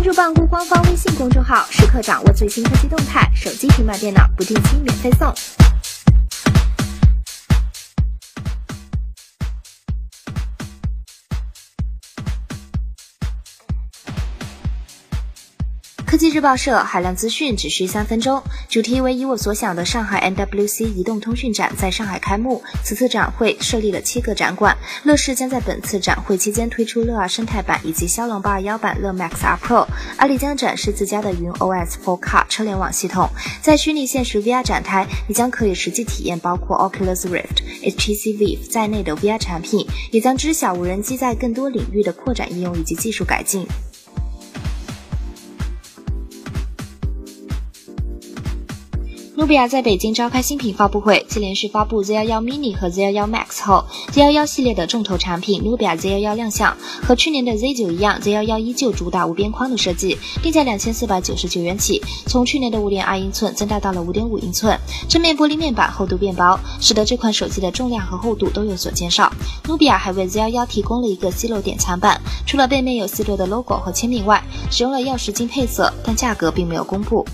关注办公官方微信公众号，时刻掌握最新科技动态。手机、平板电脑不定期免费送。科技日报社海量资讯只需三分钟，主题为以我所想的上海 NWC 移动通讯展在上海开幕。此次展会设立了七个展馆，乐视将在本次展会期间推出乐 R 生态版以及骁龙八二幺版乐 Max R Pro。阿里将展示自家的云 OS for Car 车联网系统。在虚拟现实 VR 展台，你将可以实际体验包括 Oculus Rift、HTC Vive 在内的 VR 产品，也将知晓无人机在更多领域的扩展应用以及技术改进。努比亚在北京召开新品发布会，继连续发布 Z11 Mini 和 Z11 Max 后，Z11 系列的重头产品努比亚 Z11 亮相。和去年的 Z9 一样，Z11 依旧主打无边框的设计，定价两千四百九十九元起，从去年的五点二英寸增大到了五点五英寸，正面玻璃面板厚度变薄，使得这款手机的重量和厚度都有所减少。努比亚还为 Z11 提供了一个 C 漏典藏版，除了背面有 C 漏的 logo 和签名外，使用了曜石金配色，但价格并没有公布。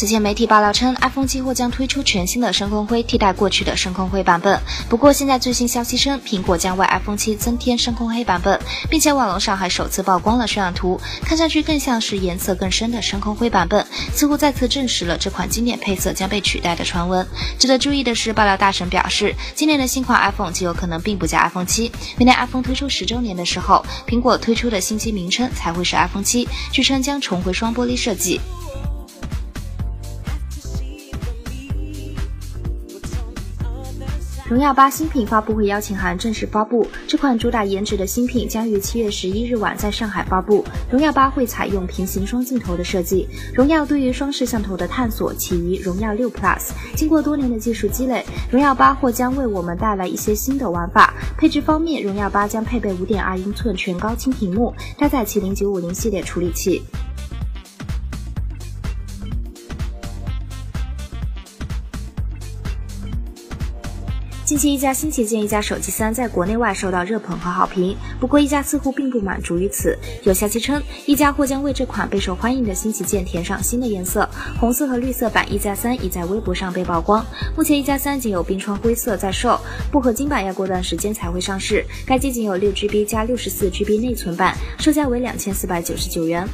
此前媒体爆料称，iPhone 七或将推出全新的深空灰，替代过去的深空灰版本。不过，现在最新消息称，苹果将为 iPhone 七增添深空黑版本，并且网络上还首次曝光了渲染图，看上去更像是颜色更深的深空灰版本，似乎再次证实了这款经典配色将被取代的传闻。值得注意的是，爆料大神表示，今年的新款 iPhone 极有可能并不叫 iPhone 七，明年 iPhone 推出十周年的时候，苹果推出的新机名称才会是 iPhone 七，据称将重回双玻璃设计。荣耀八新品发布会邀请函正式发布，这款主打颜值的新品将于七月十一日晚在上海发布。荣耀八会采用平行双镜头的设计。荣耀对于双摄像头的探索起于荣耀六 Plus，经过多年的技术积累，荣耀八或将为我们带来一些新的玩法。配置方面，荣耀八将配备五点二英寸全高清屏幕，搭载麒麟九五零系列处理器。近期，一加新旗舰一加手机三在国内外受到热捧和好评。不过，一加似乎并不满足于此。有消息称，一加或将为这款备受欢迎的新旗舰填上新的颜色，红色和绿色版一加三已在微博上被曝光。目前，一加三仅有冰川灰色在售，不合金版要过段时间才会上市。该机仅有六 GB 加六十四 GB 内存版，售价为两千四百九十九元。